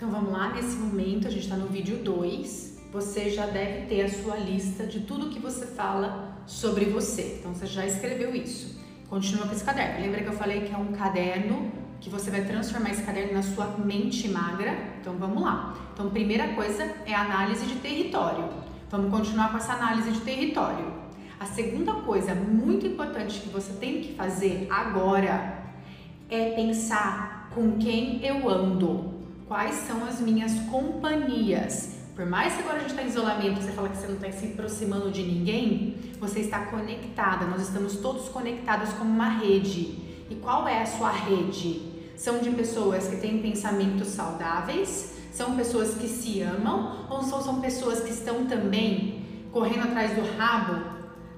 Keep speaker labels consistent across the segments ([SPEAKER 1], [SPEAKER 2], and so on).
[SPEAKER 1] Então vamos lá, nesse momento a gente está no vídeo 2. Você já deve ter a sua lista de tudo que você fala sobre você. Então você já escreveu isso. Continua com esse caderno. Lembra que eu falei que é um caderno que você vai transformar esse caderno na sua mente magra? Então vamos lá. Então, primeira coisa é análise de território. Vamos continuar com essa análise de território. A segunda coisa muito importante que você tem que fazer agora é pensar com quem eu ando, quais são as minhas companhias. Por mais que agora a gente está em isolamento, você fala que você não está se aproximando de ninguém, você está conectada, nós estamos todos conectados como uma rede. E qual é a sua rede? São de pessoas que têm pensamentos saudáveis, são pessoas que se amam ou são, são pessoas que estão também correndo atrás do rabo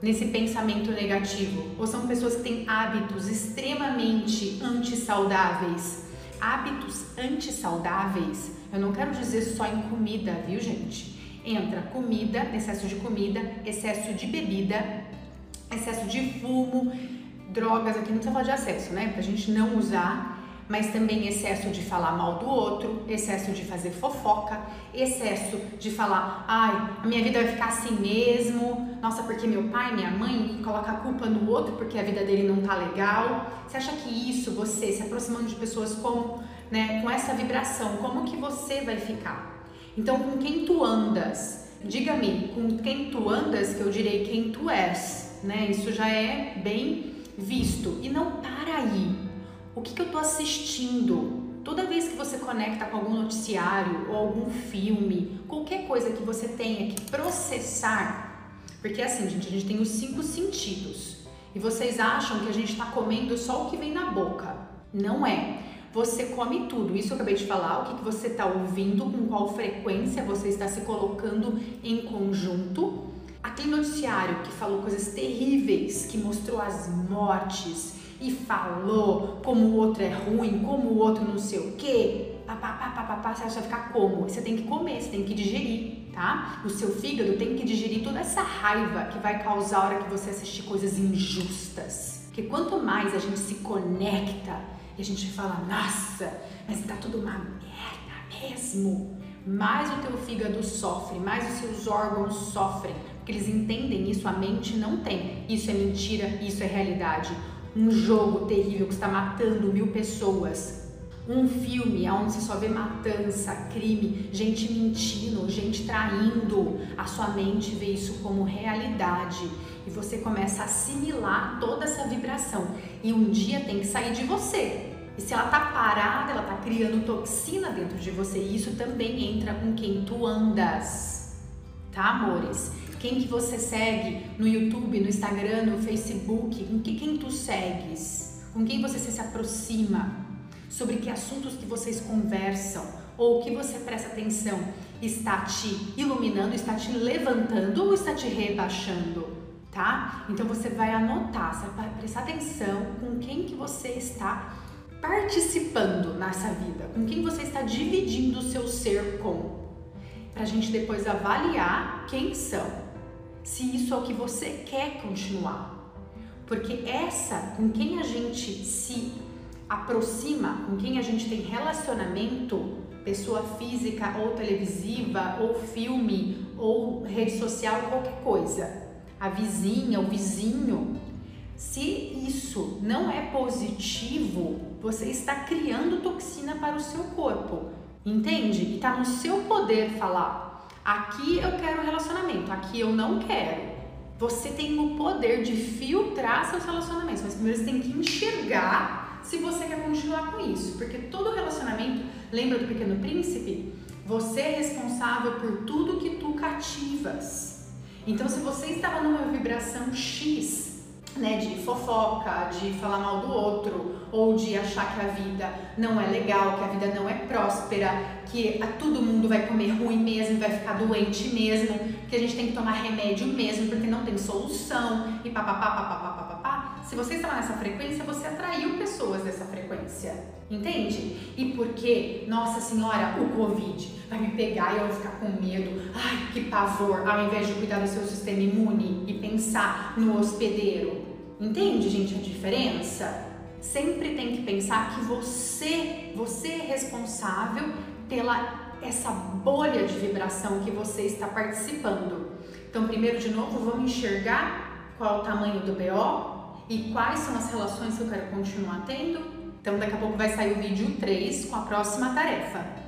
[SPEAKER 1] nesse pensamento negativo? Ou são pessoas que têm hábitos extremamente antissaudáveis? Hábitos antissaudáveis, eu não quero dizer só em comida, viu, gente? Entra comida, excesso de comida, excesso de bebida, excesso de fumo, drogas, aqui não precisa falar de acesso, né? Pra gente não usar mas também excesso de falar mal do outro, excesso de fazer fofoca, excesso de falar, ai, a minha vida vai ficar assim mesmo, nossa, porque meu pai, minha mãe coloca a culpa no outro porque a vida dele não tá legal. Você acha que isso, você se aproximando de pessoas como, né, com essa vibração, como que você vai ficar? Então, com quem tu andas? Diga-me, com quem tu andas, que eu direi quem tu és, né? Isso já é bem visto. E não para aí o que, que eu estou assistindo? Toda vez que você conecta com algum noticiário ou algum filme, qualquer coisa que você tenha que processar, porque assim, gente, a gente tem os cinco sentidos e vocês acham que a gente está comendo só o que vem na boca. Não é. Você come tudo. Isso eu acabei de falar. O que, que você está ouvindo, com qual frequência você está se colocando em conjunto. Aquele noticiário que falou coisas terríveis, que mostrou as mortes, e falou como o outro é ruim, como o outro não sei o quê, papapá, papapá, você vai ficar como? Você tem que comer, você tem que digerir, tá? O seu fígado tem que digerir toda essa raiva que vai causar a hora que você assistir coisas injustas. Porque quanto mais a gente se conecta e a gente fala, nossa, mas tá tudo uma merda mesmo, mais o teu fígado sofre, mais os seus órgãos sofrem, porque eles entendem isso, a mente não tem. Isso é mentira, isso é realidade um jogo terrível que está matando mil pessoas, um filme onde você só vê matança, crime, gente mentindo, gente traindo, a sua mente vê isso como realidade e você começa a assimilar toda essa vibração. E um dia tem que sair de você. E se ela tá parada, ela tá criando toxina dentro de você. E isso também entra com quem tu andas. Tá, amores? Quem que você segue no YouTube, no Instagram, no Facebook, com que, quem tu segues, com quem você se aproxima, sobre que assuntos que vocês conversam? Ou que você presta atenção está te iluminando, está te levantando ou está te rebaixando, tá? Então você vai anotar, você vai prestar atenção com quem que você está participando nessa vida, com quem você está dividindo o seu ser com, para a gente depois avaliar quem são se isso é o que você quer continuar. Porque essa, com quem a gente se aproxima, com quem a gente tem relacionamento, pessoa física ou televisiva, ou filme, ou rede social, qualquer coisa, a vizinha, o vizinho, se isso não é positivo, você está criando toxina para o seu corpo, entende? E está no seu poder falar Aqui eu quero relacionamento, aqui eu não quero. Você tem o poder de filtrar seus relacionamentos, mas primeiro você tem que enxergar se você quer continuar com isso, porque todo relacionamento, lembra do Pequeno Príncipe? Você é responsável por tudo que tu cativas. Então, se você estava numa vibração X, né, de fofoca, de falar mal do outro, ou de achar que a vida não é legal, que a vida não é próspera, que a, todo mundo vai comer ruim mesmo, vai ficar doente mesmo, que a gente tem que tomar remédio mesmo porque não tem solução e papapá, papapá, papapá. Se você estava nessa frequência, você atraiu pessoas dessa frequência, entende? E porque, nossa senhora, o Covid vai me pegar e eu vou ficar com medo, ai que pavor, ao invés de cuidar do seu sistema imune e pensar no hospedeiro. Entende, gente, a diferença? Sempre tem que pensar que você, você é responsável pela essa bolha de vibração que você está participando. Então, primeiro de novo, vamos enxergar qual é o tamanho do BO e quais são as relações que eu quero continuar tendo. Então, daqui a pouco vai sair o vídeo 3 com a próxima tarefa.